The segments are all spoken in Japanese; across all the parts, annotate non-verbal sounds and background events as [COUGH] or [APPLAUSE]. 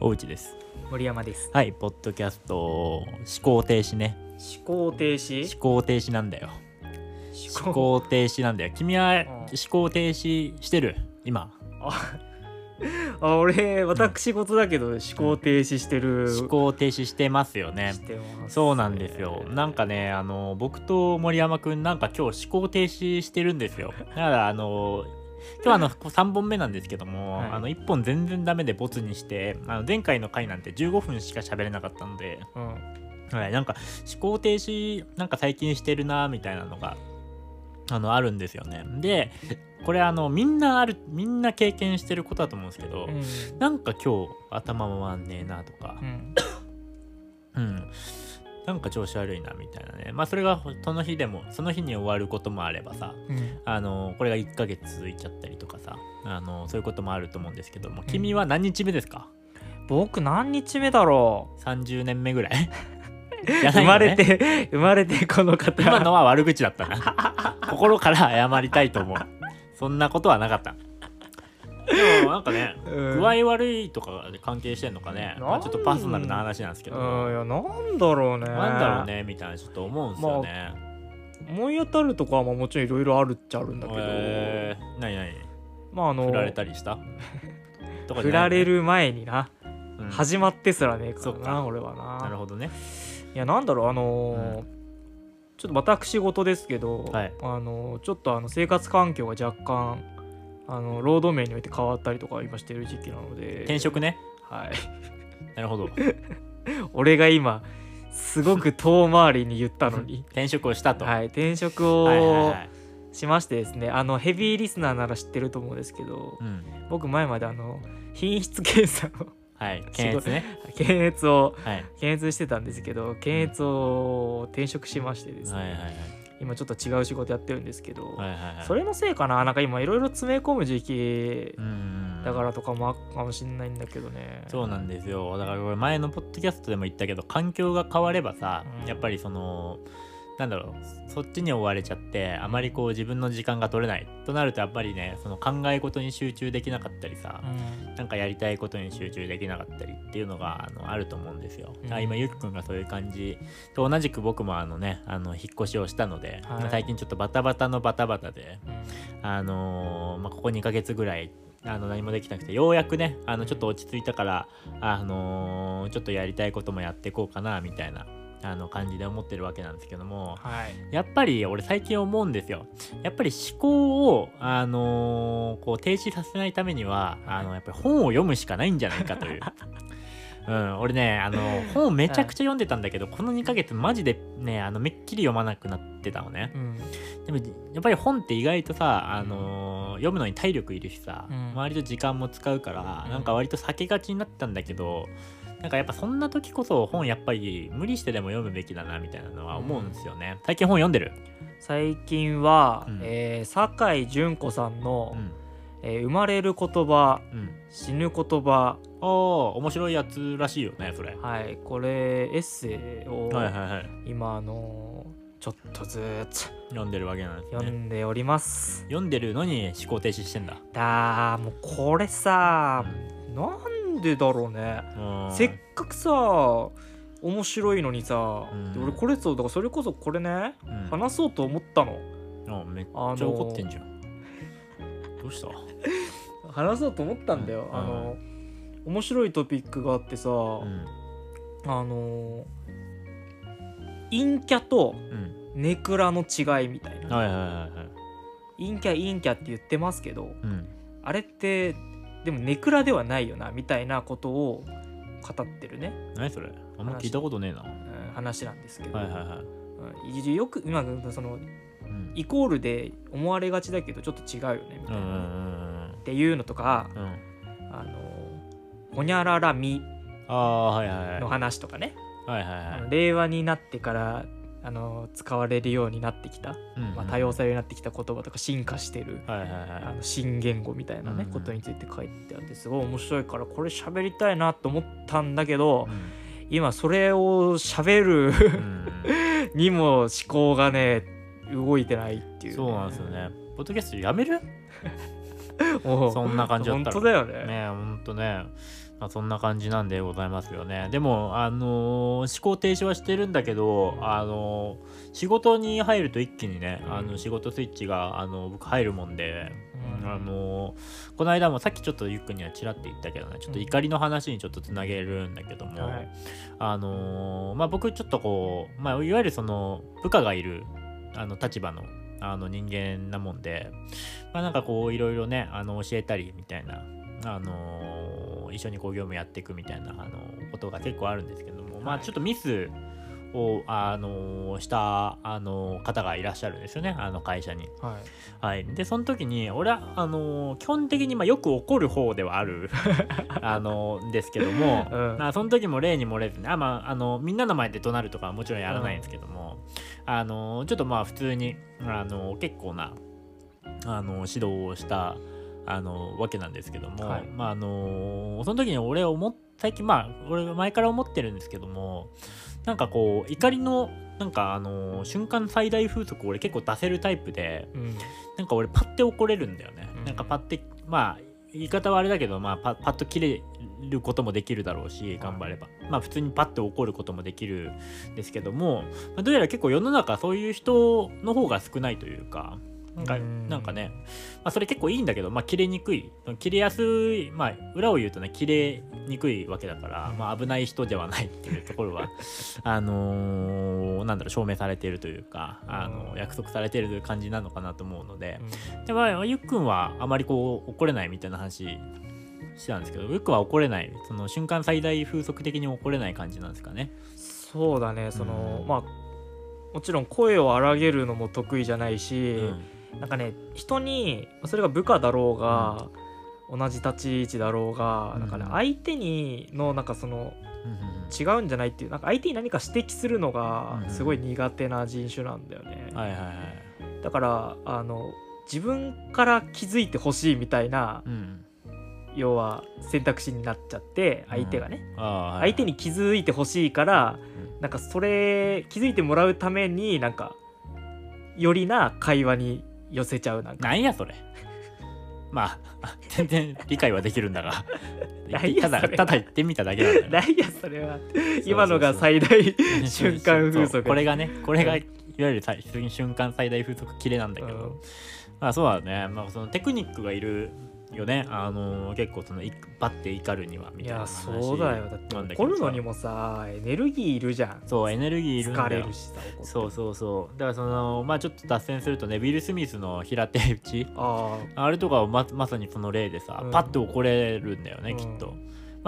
おうちです。森山です。はいポッドキャスト。思考停止ね。思考停止？思考停止なんだよ。思思考停止なんだよ。君はん。思考停止してる？今。あ [LAUGHS] あ俺私事だけど思考停止してる。思考停止してますよね。してますそうなんですよ。なんかねあの僕と森山くんなんか今日思考停止してるんですよ。だからあの今日あの3本目なんですけども、はい。あの1本全然ダメでボツにしてあの前回の回なんて15分しか喋れなかったので、うん。はい、なんか思考停止なんか最近してるなみたいなのがあのあるんですよね。でこれあのみんなあるみんな経験してることだと思うんですけど、うん。なんか今日頭回んねえなとかうん。うんなんか調子悪いなみたいなね。まあそれがその日でもその日に終わることもあればさうん。あのこれが1ヶ月続いちゃったりとかさあのそういうこともあると思うんですけども君は何日目ですか、僕何日目だろ30年目ぐらい？いよね生まれて生まれてこの方。今のは悪口だったな。心から謝りたいと思う。そんなことはなかったでもなんかねうん。具合悪いとかで関係してんのかね、まあ、ちょっとパーソナルな話なんですけど。うんいやなんだろうね。なんだろうねみたいなちょっと思うんですよね、思い当たるとこはまあもちろんいろいろあるっちゃあるんだけど、えー、何何まああの振られたりした？[LAUGHS] とかじ振られる前にな、うん。始まってすらねえからな俺はな。なるほどね。いやなんだろうあのーちょっと私事ですけど、はい。あのーちょっとあの生活環境が若干あの労働面において変わったりとか今してる時期なので。転職ね。はい。なるほど。[LAUGHS] 俺が今すごく遠回りに言ったのに。[LAUGHS] 転職をしたと、はい転職はいはいをはい。しましてですねあのヘビーリスナーなら知ってると思うんですけどうん。僕前まであの品質検査の [LAUGHS] はい検閲ね。検閲をはい。検閲してたんですけど検閲を転職しましてですね、はいはいはい今ちょっと違う仕事やってるんですけど、はいはいはい。それのせいかな？なんか今いろいろ詰め込む時期うんうんだからとかもあるかもしれないんだけどね。そうなんですよ。だからこれ前のポッドキャストでも言ったけど環境が変わればさ、うん。やっぱりそのなんだろう。そっちに追われちゃってあまりこう自分の時間が取れないとなるとやっぱりねその考え事に集中できなかったりさ、うん。なんかやりたいことに集中できなかったりっていうのがあのあると思うんですよ。うん。あ今ゆきくんがそういう感じと同じく僕もあのねあの引っ越しをしたので、はい。最近ちょっとバタバタのバタバタでうん。あのーまあ、ここ2ヶ月ぐらいあの何もできなくてようやくねあのちょっと落ち着いたから、あのーちょっとやりたいこともやっていこうかなみたいなあの感じで思ってるわけなんですけどもはい。やっぱり俺最近思うんですよ。やっぱり思考を、あのーこう停止させないためにはあのやっぱり本を読むしかないんじゃないかという。[LAUGHS] うん、俺ねあの本をめちゃくちゃ読んでたんだけど、この2ヶ月マジでねあのめっきり読まなくなってたのね。うん。でもやっぱり本って意外とさ、あのー読むのに体力いるしさ、うん。割と時間も使うから、うん。なんか割と避けがちになったんだけどなんかやっぱそんな時こそ本やっぱり無理してでも読むべきだなみたいなのは思うんですよね、最近本読んでる？最近は、うん。えー酒井純子さんの、うん。えー生まれる言葉うん。死ぬ言葉」ああ面白いやつらしいよねそれ。はいこれエッセイをはいはいはい。今あのーちょっとずつ読んでるわけなんです読ねんでおります、読んでるのに思考停止してんだ。だーもうこれさ、なんでだろうね、うん。せっかくさ面白いのにさ、うん。で俺これそうだからそれこそこれね、うん。話そうと思ったの。あめっちゃ怒ってんじゃん、どうした？[LAUGHS] 話そうと思ったんだよ、うん。あの面白いトピックがあってさ、うん。あの陰キャとうん。ネクラの違いみたいな、陰キャ陰キャって言ってますけどうん。あれってでもネクラではないよなみたいなことを語ってるね、何それ？あんま聞いたことねえな。うん話なんですけど、はいはいはい。うんよく今そのうん。イコールで思われがちだけどちょっと違うよねみたいな、っていうのとかうん。うんあのほにゃららみの話とかね、はいはいあはい。の令和になってからあの使われるようになってきた、うんうんまあ、多様されるようになってきた言葉とか進化してるはいはいあはの新言語みたいなね、うん。ことについて書いてあってすごい面白いからこれ喋りたいなと思ったんだけど、い今それを喋るうん。[LAUGHS] にも思考がね動いてないっていう、そうなんですよね。ポッドキャストやめる？[LAUGHS] そんな感じだったら。本当だよね。ねほんとねまあ、そんな感じなんでございますよね。でも、あのー思考停止はしてるんだけど、あのー仕事に入ると一気にね、あの仕事スイッチが、あの僕入るもんで、うん。あのーこの間もさっきちょっとゆっくんにはちらって言ったけどね、ちょっと怒りの話にちょっとつなげるんだけども、はい。あのーまあ僕ちょっとこう、まあ、いわゆるその部下がいるあの立場のあの人間なもんで、まあ、なんかこういろいろねあの教えたりみたいな、あのー一緒にこう業務やっていくみたいなあのことが結構あるんですけども、まあはいちょっとミスを、あのーした、あの方がいらっしゃるんですよねあの会社に。はい。はい、でその時に俺はあのー基本的にまあよく怒る方ではある [LAUGHS] あのーですけども、うん。まあ、その時も例に漏れずねあ、まあ、あのみんなの前で怒鳴るとかはもちろんやらないんですけども、あのーちょっとまあ普通に、あのー結構な、あのー指導をした、あのーわけなんですけども、はい。まああのーその時に俺思っ最近まあ俺前から思ってるんですけどもなんかこう怒りのなんかあのー瞬間最大風速を俺結構出せるタイプでうん。なんか俺パッて怒れるんだよね、うん。なんかパッてまあ言い方はあれだけど、まあ、パパッと切れることもできるだろうし頑張れば、まあ普通にパッて怒ることもできるんですけども、まあどうやら結構世の中そういう人の方が少ないというかなんかうん。なんかね、まあ、それ結構いいんだけど、まあ、切れにくい。切れやすいまあ裏を言うとね切れにくいわけだから、まあ、危ない人ではないっていうところは [LAUGHS] あのーなんだろう証明されているというかあの約束されている感じなのかなと思うので、でまあゆっくんはあまりこう怒れないみたいな話してたんですけどゆっくんは怒れない。その瞬間最大風速的に怒れない感じなんですかね。そうだね。その、うん。まあもちろん声を荒げるのも得意じゃないし、うんなんかね人にそれが部下だろうが、同じ立ち位置だろうが、うん。なんかね相手にのなんかそのうんうん違うんじゃないっていうなんか相手に何か指摘するのがうんすごい苦手な人種なんだよね、はいはいはい。だからあの自分から気づいてほしいみたいなうん、要は選択肢になっちゃって相手がね、ああはいはい。相手に気づいてほしいからうん。なんかそれ気づいてもらうためになんかよりな会話に寄せちゃうなんか。なんやそれ。まあ、[LAUGHS] 全然理解はできるんだが。[LAUGHS] なんやただ、それ。ただ言ってみただけなんだよ。何やそれは。今のが最大 [LAUGHS] 瞬間風そう速これがね、これがうん。いわゆる最瞬間最大風速切れなんだけど、うん。まあそうだね、まあそのテクニックがいるよね、あの結構そのいバッて怒るにはみいやたいな話そうだよ。だって怒るのにもさエネルギーいるじゃん。そう、エネルギーいるんだよ。疲れる。しさ怒って。そうそうそう。だからその、まあちょっと脱線するとね、ウィル・スミスの平手打ち、ああれとかはままさにその例でさ、うん。パッと怒れるんだよね、うんきっと。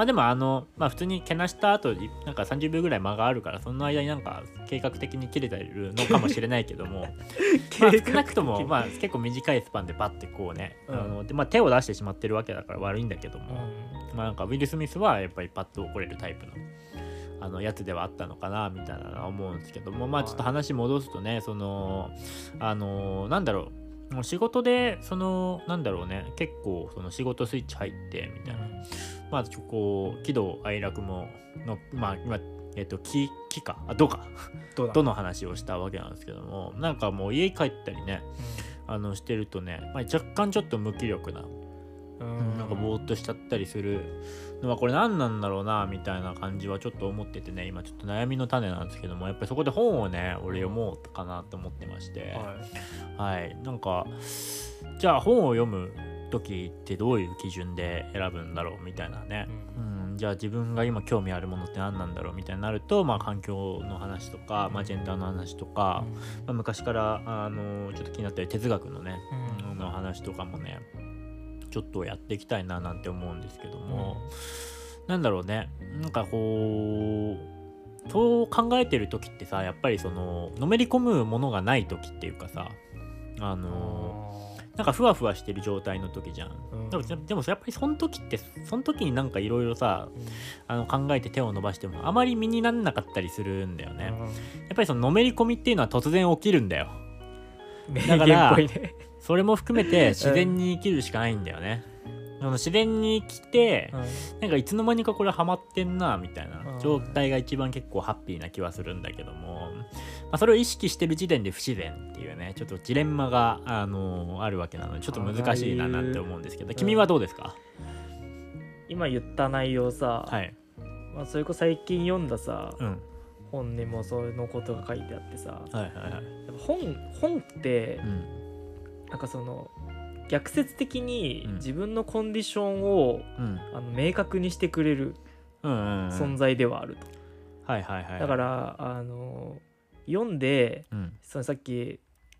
まあでもあの、まあ普通にけなした後になんか30秒ぐらい間があるから、その間になんか計画的に切れてるのかもしれないけども、[LAUGHS] まあ少なくとも、まあ結構短いスパンでパッてこうね、うん。あのでまあ手を出してしまってるわけだから悪いんだけどあも、まあなんかウィル・スミスはやっぱりパッと怒れるタイプの。あのやつではあったのかなみたいなのは思うんですけどもまあちょっと話戻すとねそのあのなんだろうもう仕事でそのなんだろうね結構その仕事スイッチ入ってみたいなまあこう喜怒哀楽ものまあ今えっと気気か？あどうか [LAUGHS] どどの話をしたわけなんですけどもなんかもう家帰ったりねあのしてるとね、まあ、若干ちょっと無気力なうん。なんかぼーっとしちゃったりするのはこれ何なんだろうなみたいな感じはちょっと思っててね今ちょっと悩みの種なんですけどもやっぱりそこで本をね俺読もうかなと思ってまして。はい。はい。なんかじゃあ本を読む時ってどういう基準で選ぶんだろうみたいなね。うん、じゃあ自分が今興味あるものって何なんだろうみたいになると、まあ、環境の話とか、まあ、ジェンダーの話とか、まあ、昔からあのちょっと気になってる哲学のね、うん。の話とかもねちょっとやっていきたいななんて思うんですけども、なんだろうね。なんかこうそう考えてる時ってさやっぱりそののめり込むものがない時っていうかさあのなんかふわふわしてる状態の時じゃん。うんでもでもやっぱりその時ってその時になんかいろいろさあの考えて手を伸ばしてもあまり身にならなかったりするんだよね。やっぱりそののめり込みっていうのは突然起きるんだよ。名だからそれも含めて自然に生きるしかないんだよね。自然に生きて、なんかいつの間にかこれハマってんなみたいなうん。状態が一番結構ハッピーな気はするんだけども、まあ、それを意識してる時点で不自然っていうねちょっとジレンマが、あのあるわけなのでちょっと難しいななんて思うんですけどうん君はどうですか、今言った内容さ、はい。まあ、それこそ最近読んださうん。本にもそのことが書いてあってさはいはいはい。本本ってうん。なんかその逆説的にうん。自分のコンディションを、うん。あの明確にしてくれる存在ではあると、はいはいはいだからあの読んでうん。そのさっき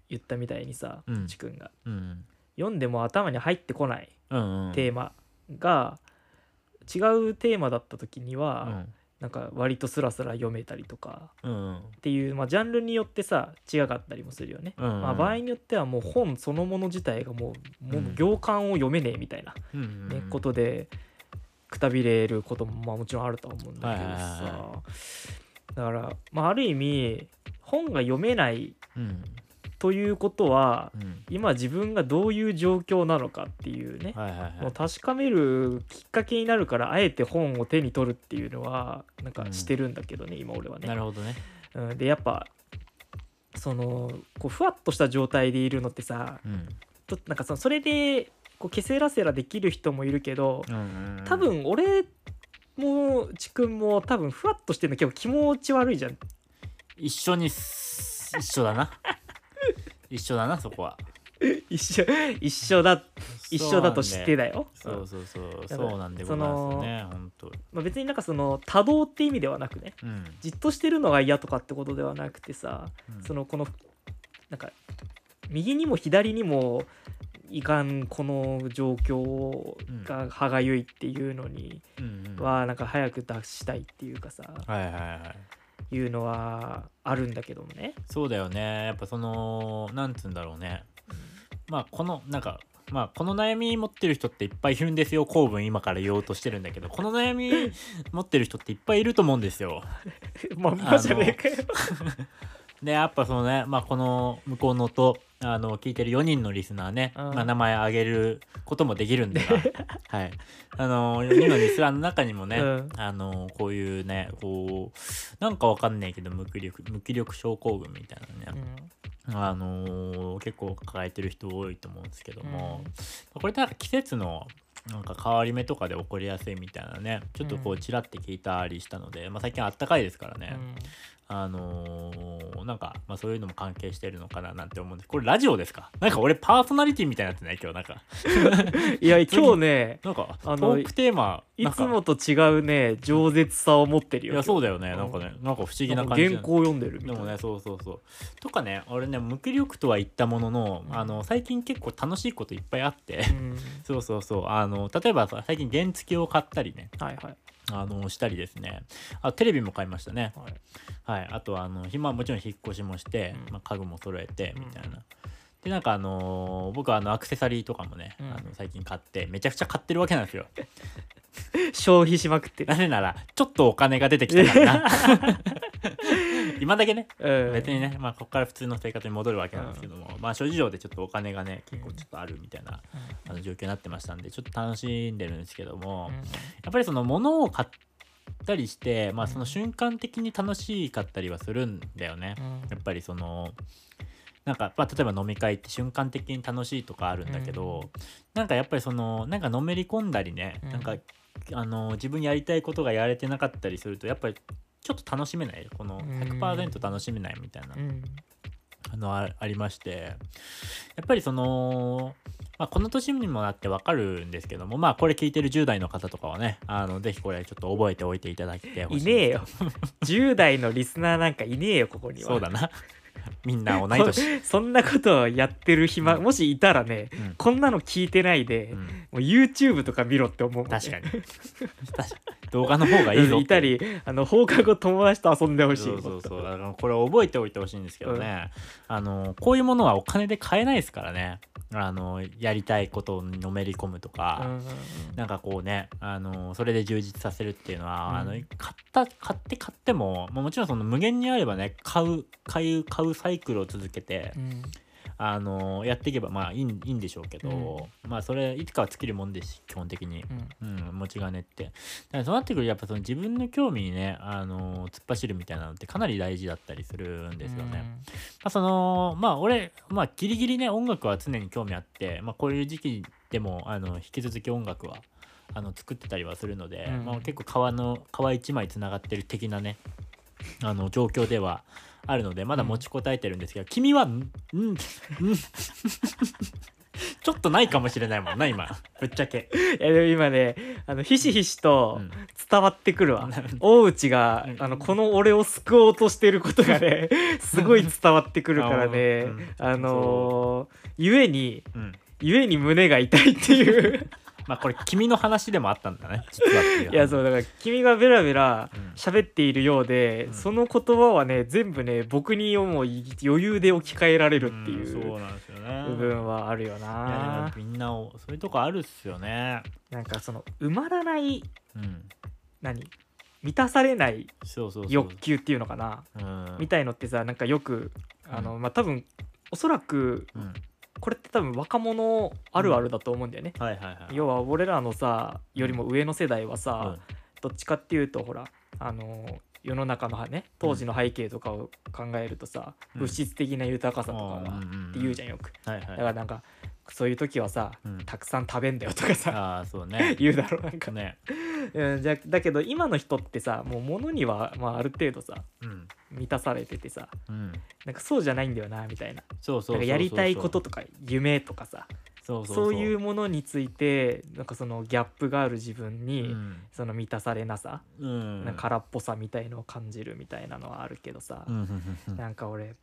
言ったみたいにさ、うん。ちくんが。うん読んでも頭に入ってこないテーマが違うテーマだった時には、うんなんか割とスラスラ読めたりとか。うん。うんっていう、まあ、ジャンルによってさ違かったりもするよね、うん。うんまあ、場合によってはもう本そのもの自体がもうもううん行間を読めねえみたいな、うんうんねことでくたびれることもまあもちろんあるとは思うんだけどさ。はだから、まあ、ある意味本が読めないうんということはうん。今自分がどういう状況なのかっていうね、はいはいはい。もう確かめるきっかけになるからあえて本を手に取るっていうのはなんかしてるんだけどね、今俺はね。な。るほどね。うん、でやっぱそのこうふわっとした状態でいるのってさうん。となんかそのそれでこうケセラセラできる人もいるけどうんうん多分俺もちくんも多分ふわっとしてるの結構気持ち悪いじゃん。一緒にす一緒だな [LAUGHS] 一緒だなそこは。[LAUGHS] 一緒一緒だ一緒だと知ってだよ。そうそうそう。そうなんでございますよね本当。まあ、別になんかその多動って意味ではなくねうん。じっとしてるのが嫌とかってことではなくてさうん。そのこのなんか右にも左にもいかんこの状況が歯がゆいっていうのにはなんか早く脱したいっていうかさ。はいはいはいいうのはあるんだけどもね。そうだよね。やっぱそのなんつうんだろうね。まあこのなんかまあこの悩み持ってる人っていっぱいいるんですよ。公文今から言おうとしてるんだけど。この悩み [LAUGHS] 持ってる人っていっぱいいると思うんですよ。まんまじゃねえかよ。でやっぱそのねまあこの向こうのとあの聞いてる4人のリスナーね、うん。まあ、名前挙げることもできるんでが [LAUGHS] はい。あの4人のリスナーの中にもね、うん。あのこういうねこうなんかわかんないけど無気力無気力症候群みたいなね、あのー結構抱えてる人多いと思うんですけども、これなんか季節のなんか変わり目とかで起こりやすいみたいなねちょっとこううん。ちらって聞いたりしたので、まあ、最近あったかいですからね、うんあのーなんか、まあ、そういうのも関係してるのかななんて思うんです。これラジオですか？なんか俺パーソナリティみたいになってない？今日なんか。[LAUGHS] いや [LAUGHS] 今日ねなんかトークテーマいつもと違うね饒舌さを持ってるよ。いやそうだよね。うん。なんかねなんか不思議な感じ。か原稿読んでるみたいな。でもねそうそうそう。とかね俺ね無気力とは言ったものの、うん。あの最近結構楽しいこといっぱいあって、うん。[LAUGHS] そうそうそう。あの例えばさ最近原付を買ったりね。はいはいあのしたりですね。あテレビも買いましたね。はい。はい。あとあの今もちろん引っ越しもして、うん。まあ、家具も揃えてうんみたいな、でなんかあのー僕はあのアクセサリーとかもね、うん。あの最近買ってめちゃくちゃ買ってるわけなんですよ。[LAUGHS] 消費しまくって。るな。ぜならちょっとお金が出てきたからな。[LAUGHS] 今だけねうん。別にね、まあ、ここから普通の生活に戻るわけなんですけども、まあ、諸事情でちょっとお金がね、結構ちょっとあるみたいな、あの状況になってましたんで、ちょっと楽しんでるんですけども、うん。やっぱりその物を買ったりして、まあ、その瞬間的に楽しかったりはするんだよね。やっぱりその、なんか、まあ、例えば飲み会って瞬間的に楽しいとかあるんだけど、うん。なんかやっぱりそのなんかのめり込んだりね、うん。なんかあの自分やりたいことがやれてなかったりするとやっぱりちょっと楽しめないこの100%楽しめないみたいなうん。あのあありまして。やっぱりその、まあ、この年にもなってわかるんですけどもまあこれ聞いてる10代の方とかはねあのぜひこれちょっと覚えておいていただきてほしいいねえよ。[LAUGHS] 10代のリスナーなんかいねえよここには。そうだなみんな同い年、[LAUGHS] そんなことをやってる暇、うん。もしいたらねうん。こんなの聞いてないで、うん。もう YouTube とか見ろって思う。ね、確かに。確かに。動画の方がいいぞいたりあの放課後友達と遊んでほしい。そうそうそう。だからこれ覚えておいてほしいんですけどね、あのこういうものはお金で買えないですからね。あのやりたいことにのめり込むとか、うんうん。なんかこうねあのそれで充実させるっていうのは、うん。あの買った買って買っても、まあ、もちろんその無限にあればね買う買う買うサイクルを続けて、うんあのやっていけばまあいいんいいんでしょうけど、まあそれいつかは尽きるもんですし基本的に。うんうん、持ち金って。だからそうなってくるとやっぱその自分の興味にね、あの突っ走るみたいなのってかなり大事だったりするんですよね。まあ、そのまあ俺、まあ、ギリギリね音楽は常に興味あって、まあ、こういう時期でもあの引き続き音楽はあの作ってたりはするので、うんまあ、結構革の革一枚つながってる的なねあの状況ではあるのでまだ持ちこたえてるんですけど、君はん？ん？ん？[LAUGHS] ちょっとないかもしれないもんな今。ぶっちゃけ、いやでも今ねあのひしひしとうん。伝わってくるわ、大内がうん。あのこの俺を救おうとしてることがね [LAUGHS] すごい伝わってくるからね。うん。あのーゆえにうん。ゆえに胸が痛いっていうまあこれ君の話でもあったんだね。[LAUGHS] 実はっていういやそうだから君がベラベラうん。喋っているようで、うん。その言葉はね全部ね僕にもう余裕で置き換えられるっていんうそうなんですよね。部分はあるよいやでもなみんなをそういうとこあるっすよね。なんかその埋まらないうん。何？満たされないそうそうそう。欲求っていうのかな？うん。みたいのってさなんかよくあの、まあ多分おそらくうんこれって多分若者あるあるだと思うんだよね、要は俺らのさよりも上の世代はさ、うん。どっちかっていうとほらあの世の中のね当時の背景とかを考えるとさ、うん。物質的な豊かさとかが、って言うじゃんよく。だからなんかそういう時はさ、うん。たくさん食べんだよとかさああそうね。[LAUGHS] 言うだろうなんか、ね [LAUGHS] うん、じゃだけど今の人ってさもう物には、まあ、ある程度さうん。満たされててさうん。なんかそうじゃないんだよなみたいな。そうそうそうそうなんかやりたいこととか夢とかさそういうものについてなんかそのギャップがある自分に、うん。その満たされなさ、うん。なんか空っぽさみたいのを感じるみたいなのはあるけどさ、うなんか俺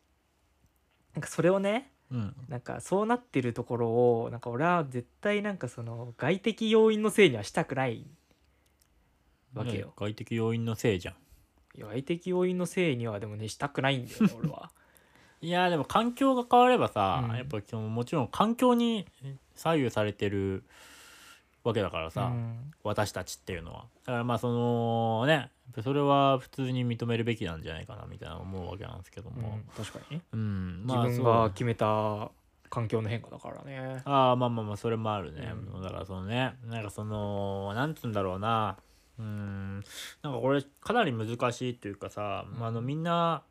なんかそれをねうん。なんかそうなってるところをなんか俺は絶対なんかその外的要因のせいにはしたくないわけよ。外的要因のせいじゃん。外的要因のせいにはでもねしたくないんだよね [LAUGHS] 俺は。いやでも環境が変わればさ、うん。やっぱそのもちろん環境に左右されてるわけだからさ、うん。私たちっていうのは。だからまあそのねそれは普通に認めるべきなんじゃないかなみたいな思うわけなんですけどうんも、確かに。ね、うん自分まあそうが決めた環境の変化だからね。ああまあまあまあそれもあるね、うん。だからそのねなんかそのなんつうんだろうなうん。なんかこれかなり難しいっていうかさ、うん。まあ、あのみんな、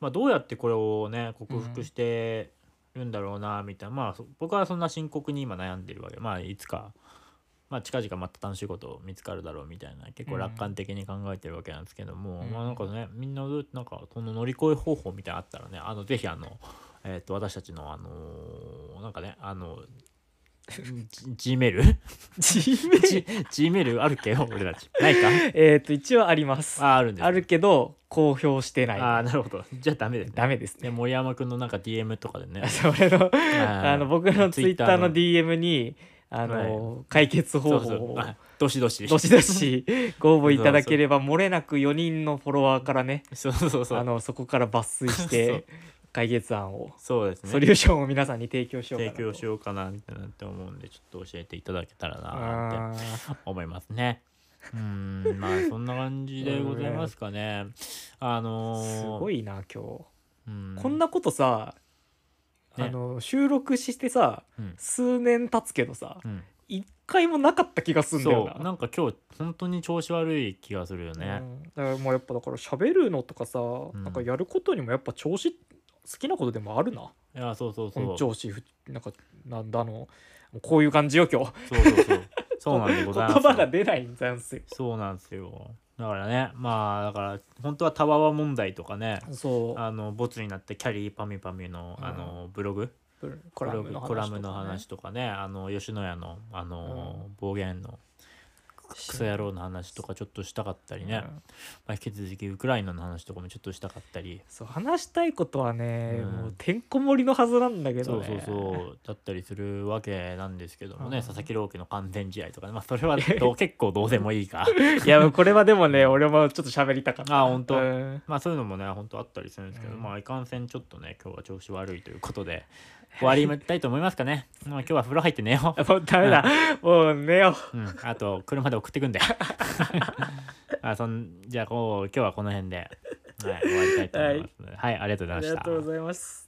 まあ、どうやってこれをね克服してるんだろうなみたいな、まあそ僕はそんな深刻に今悩んでるわけまあいつか、まあ、近々また楽しいこと見つかるだろうみたいな結構楽観的に考えてるわけなんですけども、うん。まあなんかねみんなどうなんかその乗り越え方法みたいなのあったらねあのぜひあのえっ、と私たちのあのーなんかねあの G メール G メール G メールあるっけ？よ俺たち。ないか？えっと一応あります。ああるんですあるけど公表してない。ああなるほど。じゃあダメですね。ダメですね。で森山くんのなんか DM とかでね。[LAUGHS] それのああの僕のツイッターのの DM にあの、解決方法をどしどし。どしどしご応募いただければ漏れなく4人のフォロワーからねそうそうそう。あのそこから抜粋しそう。て解決案を、そうですね。ソリューションを皆さんに提供しようかなと。提供しようかなみたいなって思うんでちょっと教えていただけたらなってあ思いますね。うーんまあそんな感じでございますかね。[LAUGHS] あのーー、すごいな今日、うん、こんなことさ、ね。あの収録してさうん、数年経つけどさうん、一回もなかった気がすんだよな。なんか今日本当に調子悪い気がするよね。うん。だからもうやっぱだから喋るのとかさ、ん。なんかやることにもやっぱ調子好きなことでもあるな。いやそうそうそう。本調子ふなんかなんだの。こういう感じよ今日。そうそうそう。[LAUGHS] そうなんでございます言葉が出ないんですよ。そうなんですよ。だからねまあだから本当はタワワ問題とかねそう。あのボツになってキャリーパミュパミュのあのブログ？コラムの話とかね。あの吉野家のあの、暴言のクソ野郎の話とかちょっとしたかったりね、うん。まあ、引き続きウクライナの話とかもちょっとしたかったり、そう話したいことはね、うん。もうてんこ盛りのはずなんだけどね。そうそうそう。だったりするわけなんですけどもね、うん。佐々木朗希の完全試合とかね、まあ、それは [LAUGHS] どう結構どうでもいいか。[LAUGHS] いやこれはでもね俺もちょっと喋りたかった。あ本当。うん。まあそういうのもね本当あったりするんですけど、うん。まあいかんせんちょっとね今日は調子悪いということで終わりたいと思いますかね、まあ、今日は風呂入って寝よう。[LAUGHS] もうダメだ。もう寝よう。ん、あと車で送ってくんで。[LAUGHS] あそんじゃあこう今日はこの辺で、はい、終わりたいと思います、はい、ありがとううあございました。りがとうございます